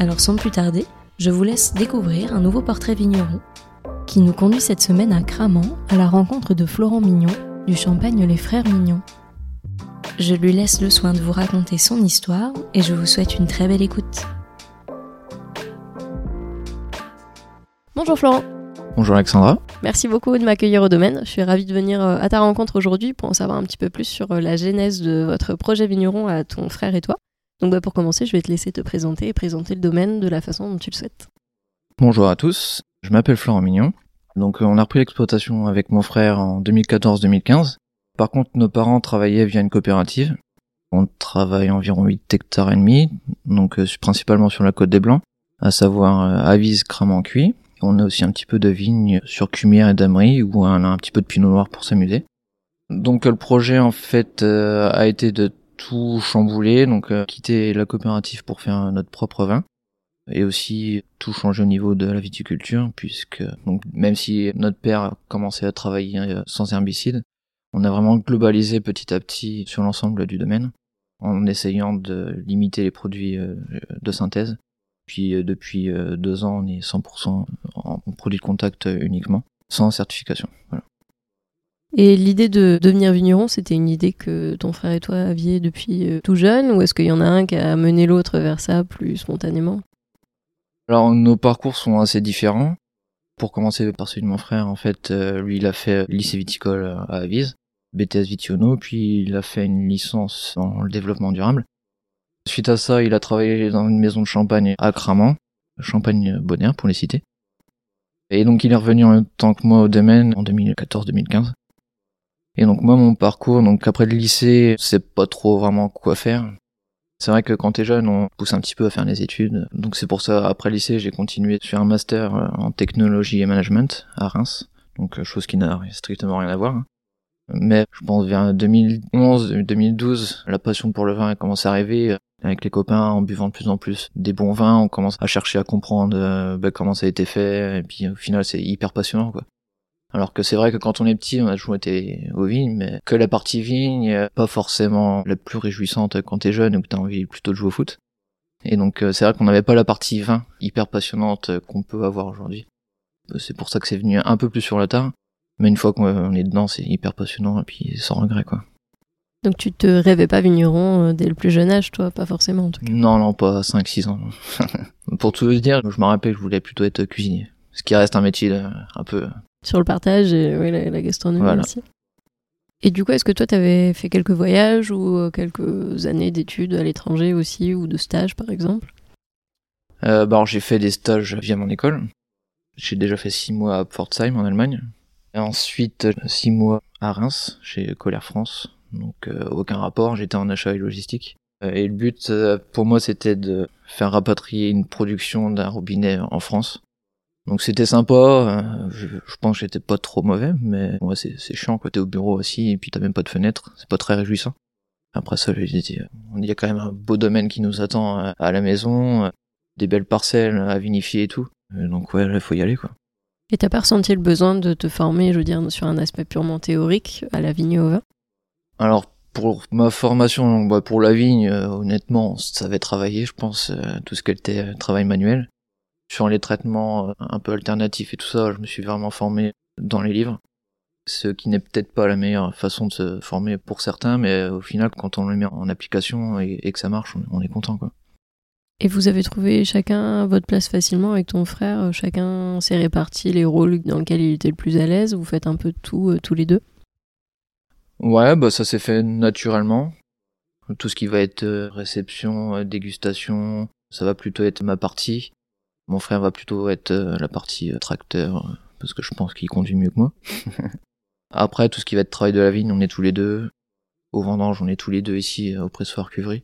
Alors sans plus tarder, je vous laisse découvrir un nouveau portrait vigneron qui nous conduit cette semaine à Cramant à la rencontre de Florent Mignon du Champagne Les Frères Mignon. Je lui laisse le soin de vous raconter son histoire et je vous souhaite une très belle écoute. Bonjour Florent. Bonjour Alexandra. Merci beaucoup de m'accueillir au domaine. Je suis ravie de venir euh, à ta rencontre aujourd'hui pour en savoir un petit peu plus sur euh, la genèse de votre projet vigneron à ton frère et toi. Donc bah, pour commencer, je vais te laisser te présenter et présenter le domaine de la façon dont tu le souhaites. Bonjour à tous, je m'appelle Florent Mignon. Donc euh, on a repris l'exploitation avec mon frère en 2014-2015. Par contre, nos parents travaillaient via une coopérative. On travaille environ 8 hectares et demi, donc euh, principalement sur la côte des Blancs, à savoir euh, Avise, Cramant, Cuit. On a aussi un petit peu de vignes sur Cumière et Damery, où on a un petit peu de pinot noir pour s'amuser. Donc le projet en fait a été de tout chamboulé, donc euh, quitter la coopérative pour faire notre propre vin et aussi tout changer au niveau de la viticulture puisque donc même si notre père a commencé à travailler euh, sans herbicide, on a vraiment globalisé petit à petit sur l'ensemble du domaine en essayant de limiter les produits euh, de synthèse. Puis depuis deux ans, on est 100% en produits de contact uniquement, sans certification. Voilà. Et l'idée de devenir vigneron, c'était une idée que ton frère et toi aviez depuis euh, tout jeune, ou est-ce qu'il y en a un qui a mené l'autre vers ça plus spontanément? Alors nos parcours sont assez différents. Pour commencer par celui de mon frère, en fait, euh, lui il a fait lycée viticole à Avise, BTS Vitiono, puis il a fait une licence le développement durable. Suite à ça, il a travaillé dans une maison de champagne à Cramant, Champagne Bonheur pour les citer. Et donc il est revenu en temps que moi au domaine en 2014-2015. Et donc moi mon parcours, donc après le lycée, c'est pas trop vraiment quoi faire. C'est vrai que quand t'es jeune, on pousse un petit peu à faire les études. Donc c'est pour ça, après le lycée, j'ai continué sur un master euh, en technologie et management à Reims. Donc euh, chose qui n'a strictement rien à voir. Mais je pense vers 2011, 2012, la passion pour le vin a commencé à arriver. Avec les copains, en buvant de plus en plus des bons vins, on commence à chercher à comprendre euh, bah, comment ça a été fait. Et puis au final, c'est hyper passionnant, quoi. Alors que c'est vrai que quand on est petit, on a toujours été aux vignes, mais que la partie vigne, pas forcément la plus réjouissante quand t'es jeune ou que t'as envie plutôt de jouer au foot. Et donc euh, c'est vrai qu'on n'avait pas la partie vin hyper passionnante qu'on peut avoir aujourd'hui. C'est pour ça que c'est venu un peu plus sur la tard. Mais une fois qu'on est dedans, c'est hyper passionnant et puis sans regret quoi. Donc tu te rêvais pas vigneron euh, dès le plus jeune âge, toi, pas forcément en tout cas Non, non, pas 5-6 ans. pour tout vous dire, je me rappelle que je voulais plutôt être cuisinier. Ce qui reste un métier euh, un peu sur le partage et la, gastronomie aussi. Et du coup, est-ce que toi, tu avais fait quelques voyages ou euh, quelques années d'études à l'étranger aussi, ou de stages par exemple? Euh, bah, J'ai fait des stages via mon école. J'ai déjà fait six mois à Pforzheim en Allemagne. Et ensuite, six mois à Reims, chez Colère France. Donc euh, aucun rapport, j'étais en achat et logistique. Et le but pour moi, c'était de faire rapatrier une production d'un robinet en France donc c'était sympa, euh, je, pense que j'étais pas trop mauvais, mais ouais, c'est, c'est chiant quand t'es au bureau aussi et puis t'as même pas de fenêtre, c'est pas très réjouissant. Après ça, j'ai dit, il y a quand même un beau domaine qui nous attend euh, à la maison, euh, des belles parcelles à vinifier et tout. Donc ouais, il faut y aller quoi. Et t'as pas ressenti le besoin de te former, je veux dire, sur un aspect purement théorique à la vigne au vin? Alors pour ma formation, bah, pour la vigne, honnêtement, ça avait travaillé, je pense, tout ce qui était travail manuel. Sur les traitements euh, un peu alternatifs et tout ça, je me suis vraiment formé dans les livres. Ce qui n'est peut-être pas la meilleure façon de se former pour certains, mais au final, quand on le met en application et, que ça marche, on, est content, quoi. Et vous avez trouvé chacun votre place facilement avec ton frère Chacun s'est réparti les rôles dans lesquels il était le plus à l'aise Vous faites un peu tout, euh, tous les deux? Ouais, bah ça s'est fait naturellement. Tout ce qui va être euh, réception, dégustation, ça va plutôt être ma partie. Mon frère va plutôt être euh, la partie euh, tracteur, euh, parce que je pense qu'il conduit mieux que moi. Après, tout ce qui va être travail de la vigne, on est tous les deux. Au vendange, on est tous les deux ici au pressoir cuverie.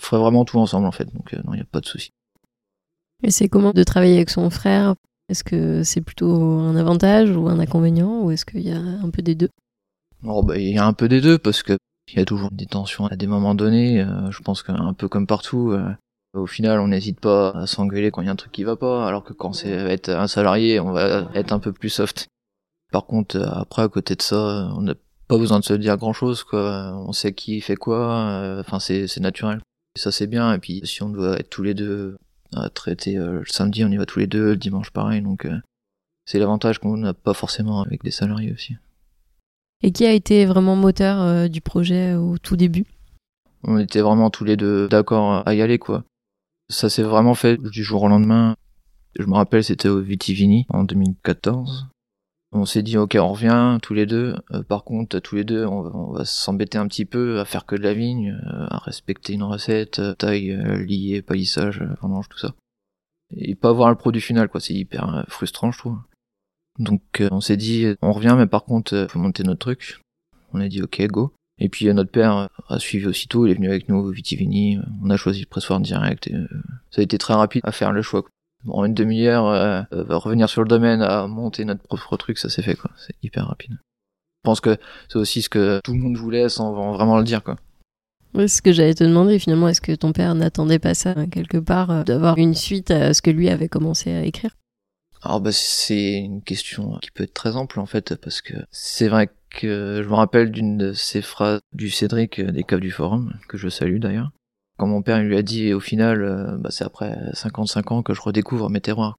On ferait vraiment tout ensemble en fait, donc non, il n'y a pas de souci. Et c'est comment de travailler avec son frère? Est-ce que c'est plutôt un avantage ou un inconvénient ou est-ce qu'il y a un peu des deux? Oh, bah, Il y a un peu des deux parce que il y a toujours des tensions à des moments donnés. Euh, je pense qu'un peu comme partout, euh, au final, on n'hésite pas à s'engueuler quand il y a un truc qui va pas, alors que quand c'est être un salarié, on va être un peu plus soft. Par contre, euh, après, à côté de ça, on n'a pas besoin de se dire grand chose, quoi. On sait qui fait quoi, enfin, c'est, c'est naturel. Et ça, c'est bien. Et puis, si on doit être tous les deux à traiter le samedi, on y va tous les deux, le dimanche, pareil. Donc, c'est l'avantage qu'on n'a pas forcément avec des salariés aussi. Et qui a été vraiment moteur euh, du projet au tout début? On était vraiment tous les deux d'accord à y aller, quoi. Ça s'est vraiment fait du jour au lendemain. Je me rappelle, c'était au Vitivini en 2014. On s'est dit, ok, on revient tous les deux. Euh, par contre, tous les deux, on va, s'embêter un petit peu à faire que de la vigne, euh, à respecter une recette, taille, liée, palissage, vendange, tout ça. Et pas voir le produit final, quoi. C'est hyper frustrant, je trouve. Donc euh, on s'est dit, on revient, mais par contre, euh, faut monter notre truc. On a dit, ok, go. Et puis euh, notre père a suivi aussitôt, il est venu avec nous au Vitivini, on a choisi le pressoir direct, et ça a été très rapide à faire le choix. En une demi-heure, euh, revenir sur le domaine, à monter notre propre truc, ça s'est fait, quoi. C'est hyper rapide. Je pense que c'est aussi ce que tout le monde voulait sans vraiment le dire, quoi. Oui, ce que j'allais te demander finalement, est-ce que ton père n'attendait pas ça quelque part, d'avoir une suite à ce que lui avait commencé à écrire? Alors bah c'est une question qui peut être très ample en fait parce que c'est vrai que je me rappelle d'une de ces phrases du Cédric des Caves du Forum que je salue d'ailleurs. Quand mon père lui a dit au final euh, bah, c'est après 55 ans que je redécouvre mes terroirs.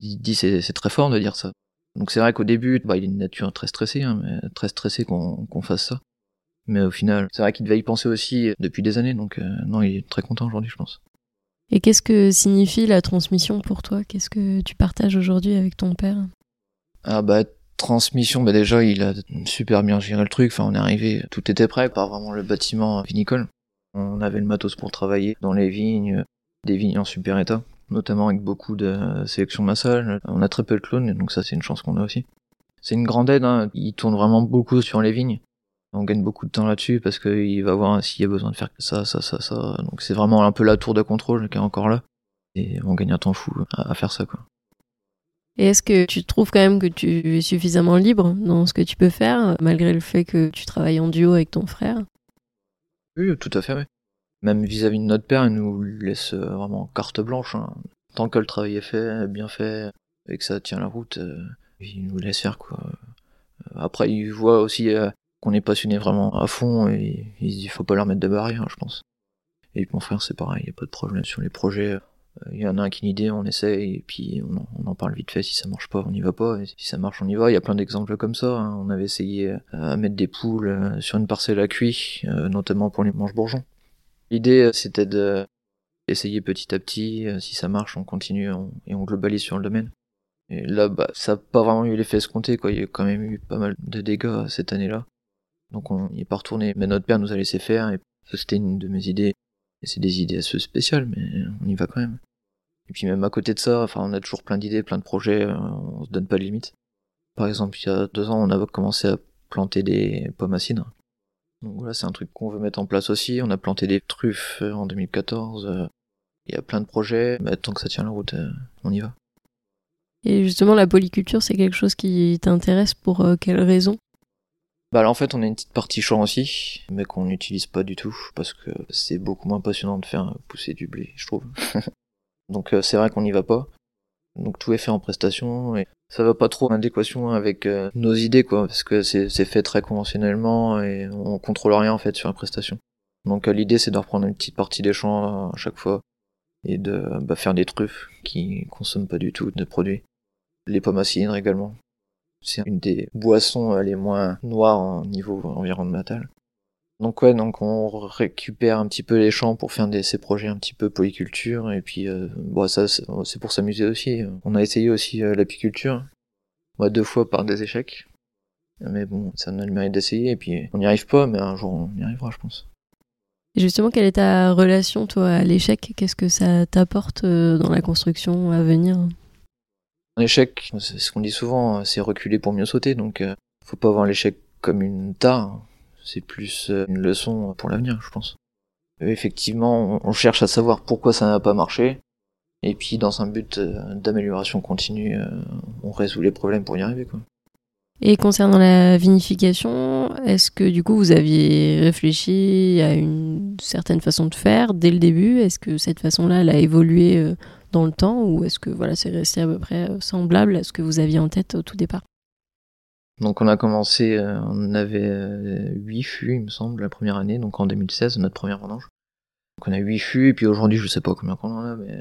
Il dit c'est très fort de dire ça. Donc c'est vrai qu'au début bah, il est une nature très stressée hein, mais très stressé qu'on qu'on fasse ça. Mais au final c'est vrai qu'il devait y penser aussi depuis des années donc euh, non il est très content aujourd'hui je pense. Et qu'est-ce que signifie la transmission pour toi? Qu'est-ce que tu partages aujourd'hui avec ton père? Ah bah transmission, bah déjà il a super bien géré le truc. Enfin on est arrivé, tout était prêt, pas vraiment le bâtiment vinicole. On avait le matos pour travailler dans les vignes, des vignes en super état, notamment avec beaucoup de sélection massage. On a très peu de clones, donc ça c'est une chance qu'on a aussi. C'est une grande aide, hein. il tourne vraiment beaucoup sur les vignes. On gagne beaucoup de temps là-dessus parce qu'il va voir s'il y a besoin de faire ça, ça, ça, ça. Donc c'est vraiment un peu la tour de contrôle qui est encore là. Et on gagne un temps fou à, faire ça, quoi. Et est-ce que tu trouves quand même que tu es suffisamment libre dans ce que tu peux faire, malgré le fait que tu travailles en duo avec ton frère? Oui, tout à fait, oui. Même vis-à-vis de notre père, il nous laisse euh, vraiment carte blanche. Hein. Tant que le travail est fait, bien fait, et que ça tient la route, euh, il nous laisse faire, quoi. Euh, après, il voit aussi qu'on est passionné vraiment à fond et il faut pas leur mettre de barrière, je pense. Et mon frère c'est pareil, il a pas de problème sur les projets. Euh, il y en a un qui a une idée, on essaye et puis on en, parle vite fait. Si ça marche pas, on n'y va pas. Et si ça marche, on y va. Il y a plein d'exemples comme ça. Hein. On avait essayé euh, à mettre des poules euh, sur une parcelle à cuit, notamment pour les manches bourgeons. L'idée c'était de essayer petit à petit. Si ça marche, on continue et on globalise sur le domaine. Et là, bah, ça n'a pas vraiment eu l'effet escompté. Quoi. Il y a quand même eu pas mal de dégâts cette année-là. Donc on n'y est pas retourné. Mais notre père nous a laissé faire, et c'était une de mes idées. Et c'est des idées assez spéciales, mais on y va quand même. Et puis même à côté de ça, enfin on a toujours plein d'idées, plein de projets, euh, on se donne pas de limites. Par exemple, il y a deux ans, on a commencé à planter des pommes à cidre. Donc voilà, c'est un truc qu'on veut mettre en place aussi. On a planté des truffes euh, en 2014. Euh, il y a plein de projets, mais tant que ça tient la route, on y va. Et justement, la polyculture, c'est quelque chose qui t'intéresse pour quelles raisons bah là, en fait, on a une petite partie champ aussi, mais qu'on n'utilise pas du tout, parce que c'est beaucoup moins passionnant de faire pousser du blé, je trouve. Donc euh, c'est vrai qu'on n'y va pas. Donc tout est fait en prestation, et ça va pas trop en adéquation avec euh, nos idées, quoi, parce que c'est fait très conventionnellement, et on contrôle rien, en fait, sur la prestation. Donc euh, l'idée, c'est de reprendre une petite partie des champs à chaque fois, et de bah, faire des truffes qui consomment pas du tout de produits. Les pommes à cidre également, c'est une des boissons les moins noires au niveau environnemental. Donc ouais, donc on récupère un petit peu les champs pour faire des, ces projets un petit peu polyculture et puis euh, bon ça c'est pour s'amuser aussi. On a essayé aussi euh, l'apiculture, moi deux fois par des échecs, mais bon ça a le mérite d'essayer et puis on n'y arrive pas, mais un jour on y arrivera je pense. Et justement, quelle est ta relation toi à l'échec? Qu'est-ce que ça t'apporte euh, dans la construction à venir? Un échec, c'est ce qu'on dit souvent, c'est reculer pour mieux sauter, donc euh, faut pas voir l'échec comme une tare, c'est plus euh, une leçon pour l'avenir, je pense. effectivement, on cherche à savoir pourquoi ça n'a pas marché, Et puis dans un but d'amélioration continue, on résout les problèmes pour y arriver. Quoi. Et concernant la vinification, est-ce que du coup vous aviez réfléchi à une certaine façon de faire dès le début? Est-ce que cette façon-là, elle a évolué euh, dans le temps? Ou est-ce que voilà, c'est resté à peu près euh, semblable à ce que vous aviez en tête au tout départ? Donc on a commencé, euh, on avait 8 fûts il me semble la première année, donc en 2016, notre première vendange. Donc on a 8 fûts et puis aujourd'hui je sais pas combien qu'on en a, mais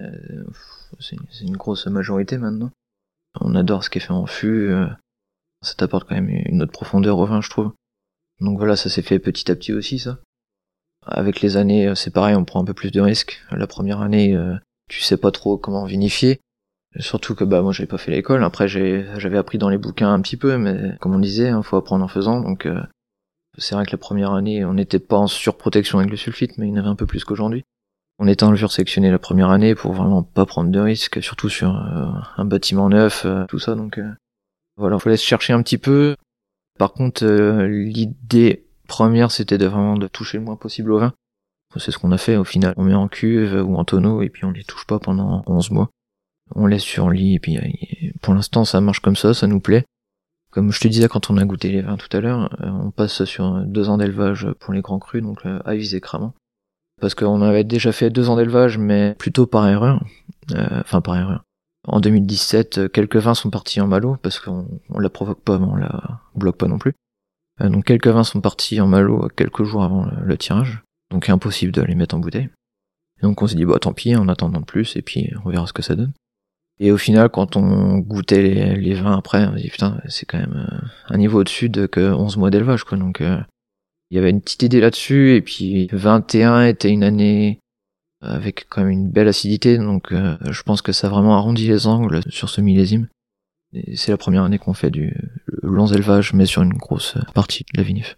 c'est une grosse majorité maintenant. On adore ce qui est fait en fût ça t'apporte quand même une autre profondeur au vin, je trouve. Donc voilà, ça s'est fait petit à petit aussi, ça. Avec les années, euh, c'est pareil, on prend un peu plus de risques. La première année, euh, tu sais pas trop comment vinifier. Surtout que bah moi j'avais pas fait l'école. Après j'avais appris dans les bouquins un petit peu, mais comme on disait, hein, faut apprendre en faisant. Donc euh, c'est vrai que la première année, on n'était pas en surprotection avec le sulfite, mais il y en avait un peu plus qu'aujourd'hui. On était en levure sectionnée la première année pour vraiment pas prendre de risques, surtout sur un bâtiment neuf, tout ça. Donc voilà, faut laisser chercher un petit peu. Par contre, euh, l'idée première, c'était de vraiment de toucher le moins possible au vin. C'est ce qu'on a fait au final. On met en cuve ou en tonneau et puis on les touche pas pendant 11 mois. On laisse sur lit et puis euh, pour l'instant ça marche comme ça, ça nous plaît. Comme je te disais quand on a goûté les vins tout à l'heure, euh, on passe sur deux ans d'élevage pour les grands crus, donc à viser cramant. Parce qu'on avait déjà fait deux ans d'élevage, mais plutôt par erreur. Enfin par erreur. En 2017, euh, quelques vins sont partis en malo parce qu'on on la provoque pas, mais on la bloque pas non plus. Euh, donc quelques vins sont partis en malo quelques jours avant le, tirage, donc impossible de les mettre en bouteille. Donc on s'est dit bah tant pis, en attendant de plus, et puis on verra ce que ça donne. Et au final, quand on goûtait les, vins après, on s'est dit putain, c'est quand même euh, un niveau au-dessus de que 11 mois d'élevage, quoi. Donc il y avait une petite idée là-dessus, et puis 21 était une année avec quand même une belle acidité, donc euh, je pense que ça a vraiment arrondi les angles sur ce millésime. C'est la première année qu'on fait du long élevage, mais sur une grosse partie de la vinif.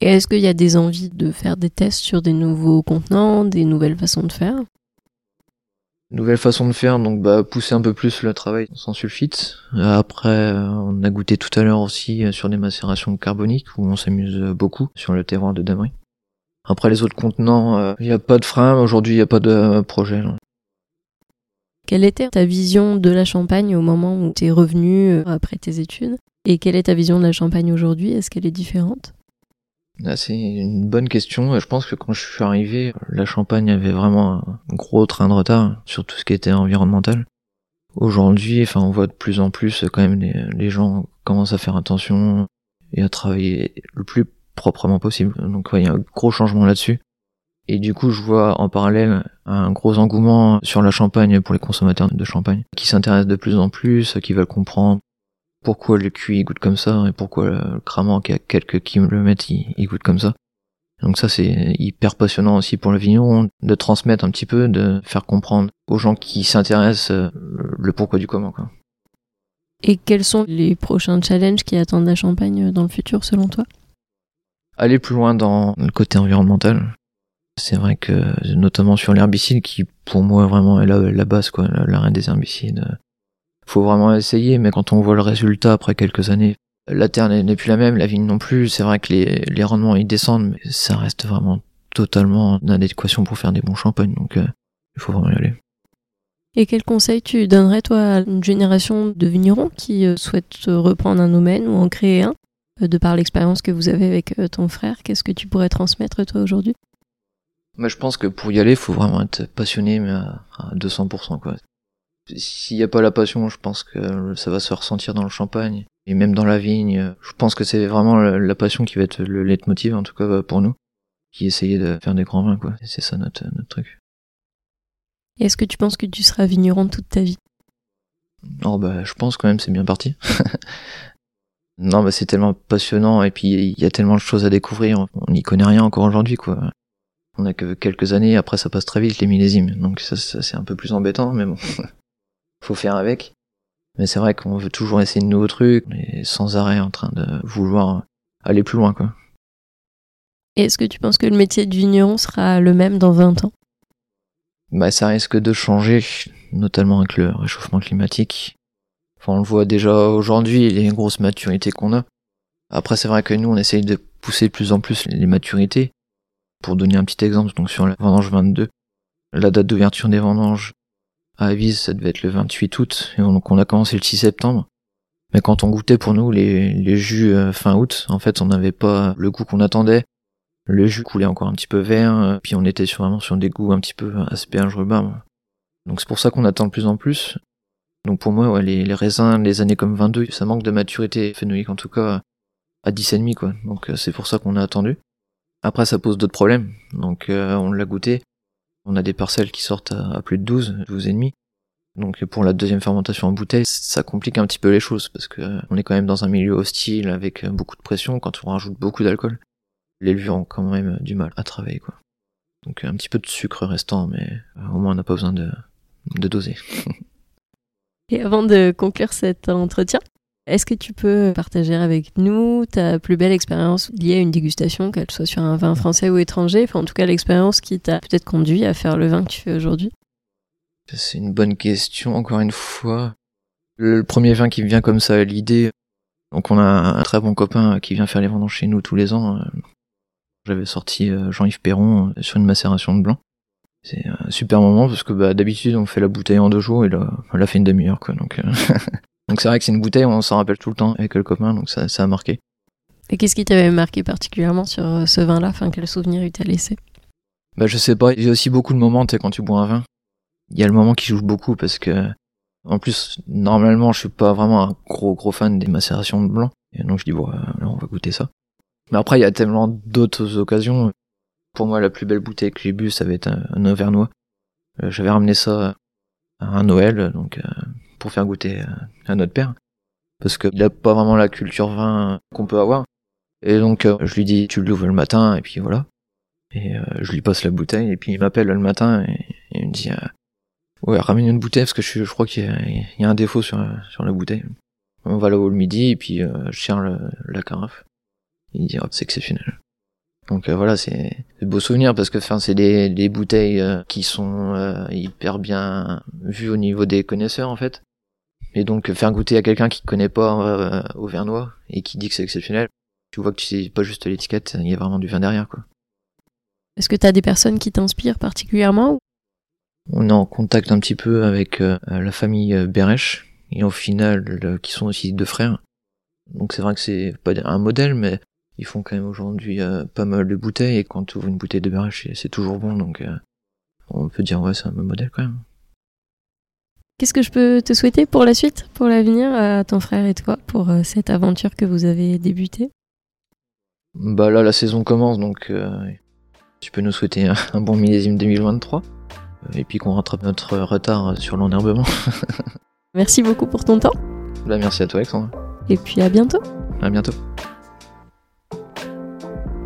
Et est-ce qu'il y a des envies de faire des tests sur des nouveaux contenants, des nouvelles façons de faire? Nouvelle façon de faire, donc bah pousser un peu plus le travail sans sulfite. Après, euh, on a goûté tout à l'heure aussi sur des macérations carboniques où on s'amuse beaucoup sur le terroir de Damery. Après les autres contenants, euh, il n'y a pas de frein. Aujourd'hui, il n'y a pas de euh, projet. Quelle était ta vision de la Champagne au moment où tu es revenu euh, après tes études? Et quelle est ta vision de la Champagne aujourd'hui? Est-ce qu'elle est différente? C'est une bonne question. Je pense que quand je suis arrivé, la Champagne avait vraiment un gros train de retard sur tout ce qui était environnemental. Aujourd'hui, enfin, on voit de plus en plus quand même les, les gens commencent à faire attention et à travailler le plus proprement possible. Donc il y a un gros changement là-dessus. Et du coup, je vois en parallèle un gros engouement sur la champagne pour les consommateurs de champagne, qui s'intéressent de plus en plus, qui veulent comprendre pourquoi le cuit goûte comme ça et pourquoi le cramant qui a quelques mettent il, goûte comme ça. Donc ça c'est hyper passionnant aussi pour le vigneron de transmettre un petit peu, de faire comprendre aux gens qui s'intéressent euh, le pourquoi du comment. Quoi. Et quels sont les prochains challenges qui attendent la Champagne dans le futur selon toi? Aller plus loin dans le côté environnemental. C'est vrai que notamment sur l'herbicide qui pour moi vraiment est la, base quoi, l'arrêt des herbicides. Faut vraiment essayer, mais quand on voit le résultat après quelques années, la terre n'est plus la même, la vigne non plus. C'est vrai que les, les rendements ils descendent, mais ça reste vraiment totalement en adéquation pour faire des bons champagnes. Donc euh, il faut vraiment y aller. Et quel conseil tu donnerais toi à une génération de vignerons qui euh, souhaitent reprendre un domaine ou en créer un euh, de par l'expérience que vous avez avec ton frère, qu'est-ce que tu pourrais transmettre toi aujourd'hui? Moi, je pense que pour y aller, il faut vraiment être passionné, mais à, 200%. Quoi. S'il n'y a pas la passion, je pense que ça va se ressentir dans le champagne et même dans la vigne. Je pense que c'est vraiment la passion qui va être le leitmotiv, en tout cas pour nous, qui essayait de faire des grands vins. quoi. C'est ça notre, notre truc. Est-ce que tu penses que tu seras vigneron toute ta vie? Oh bah je pense quand même c'est bien parti. Non, mais c'est tellement passionnant et puis il y a tellement de choses à découvrir. On n'y connaît rien encore aujourd'hui, quoi. On a que quelques années, après ça passe très vite les millésimes. Donc ça, c'est un peu plus embêtant, mais bon, faut faire avec. Mais c'est vrai qu'on veut toujours essayer de nouveaux trucs, et sans arrêt en train de vouloir aller plus loin, quoi. Est-ce que tu penses que le métier de vigneron sera le même dans 20 ans? Bah ça risque de changer, notamment avec le réchauffement climatique on le voit déjà aujourd'hui, les grosses maturités qu'on a. Après, c'est vrai que nous, on essaye de pousser de plus en plus les maturités. Pour donner un petit exemple, donc sur la vendange 22, la date d'ouverture des vendanges, à Avise, ça devait être le 28 août, et on a commencé le 6 septembre. Mais quand on goûtait pour nous les, jus euh, fin août, en fait, on n'avait pas le goût qu'on attendait. Le jus coulait encore un petit peu vert, euh, puis on était sur, vraiment sur des goûts un petit peu asperges, rhubarbe. Donc c'est pour ça qu'on attend de plus en plus. Donc pour moi, les, raisins, les années comme 22, ça manque de maturité phénoïque en tout cas à 10,5 quoi. Donc euh, c'est pour ça qu'on a attendu. Après ça pose d'autres problèmes. Donc on l'a goûté. On a des parcelles qui sortent à, plus de 12, 12 et demi. Donc pour la deuxième fermentation en bouteille, ça complique un petit peu les choses parce que euh, on est quand même dans un milieu hostile avec euh, beaucoup de pression. Quand on rajoute beaucoup d'alcool, les levures ont quand même du mal à travailler quoi. Donc un petit peu de sucre restant, mais euh, au moins on n'a pas besoin de doser. Et avant de conclure cet entretien, est-ce que tu peux partager avec nous ta plus belle expérience liée à une dégustation, qu'elle soit sur un vin français ou étranger, enfin en tout cas l'expérience qui t'a peut-être conduit à faire le vin que tu fais aujourd'hui C'est une bonne question, encore une fois. Le premier vin qui me vient comme ça à l'idée, donc on a un très bon copain qui vient faire les vendanges chez nous tous les ans. J'avais sorti euh, Jean-Yves Perron euh, sur une macération de blanc. C'est un super moment parce que bah, d'habitude on fait la bouteille en deux jours et là on l'a fait une demi-heure quoi donc euh, Donc c'est vrai que c'est une bouteille, on s'en rappelle tout le temps avec le copain, donc ça, ça a marqué. Et qu'est-ce qui t'avait marqué particulièrement sur euh, ce vin-là? Enfin, quel souvenir il t'a laissé? Bah je sais pas, il y a aussi beaucoup de moments, tu quand tu bois un vin. Il y a le moment qui joue beaucoup parce que, en plus, normalement, je suis pas vraiment un gros gros fan des macérations de blanc. Et donc je dis, bon, euh, on va goûter ça. Mais après, il y a tellement d'autres occasions. Pour moi, la plus belle bouteille que j'ai bu, ça va être un, un Auvergnat. Euh, j'avais ramené ça à un Noël, donc pour faire goûter euh, à notre père. Parce qu'il a pas vraiment la culture vin qu'on peut avoir. Et donc, euh, je lui dis, tu l'ouvres le matin, et puis voilà. Et euh, je lui passe la bouteille, et puis il m'appelle le matin, et, il me dit, ouais, ramène une bouteille, parce que je, crois qu'il y, a un défaut sur, sur la bouteille. On va là-haut le midi, et puis je tiens la carafe. Il dit, oh, c'est exceptionnel. Donc voilà, c'est de beaux souvenirs parce que c'est des, des bouteilles qui sont hyper bien vues au niveau des connaisseurs en fait. Et donc faire goûter à quelqu'un qui connaît pas euh, au vernois et qui dit que c'est exceptionnel, tu vois que tu sais pas juste l'étiquette, il y a vraiment du vin derrière quoi. Est-ce que tu as des personnes qui t'inspirent particulièrement On est en contact un petit peu avec euh, la famille euh, Berèche et au final qui sont aussi deux frères. Donc c'est vrai que c'est pas un modèle mais ils font quand même aujourd'hui pas mal de bouteilles et quand tu ouvres une bouteille de Berèche c'est toujours bon donc on peut dire ouais c'est un modèle quand même. Qu'est-ce que je peux te souhaiter pour la suite, pour l'avenir, à ton frère et toi, pour euh, cette aventure que vous avez débutée? Bah là, la saison commence, donc euh, tu peux nous souhaiter un, bon millésime 2023, euh, et puis qu'on rattrape notre retard sur l'enherbement. merci beaucoup pour ton temps. Bah merci à toi, Alexandre. Et puis à bientôt. À bientôt.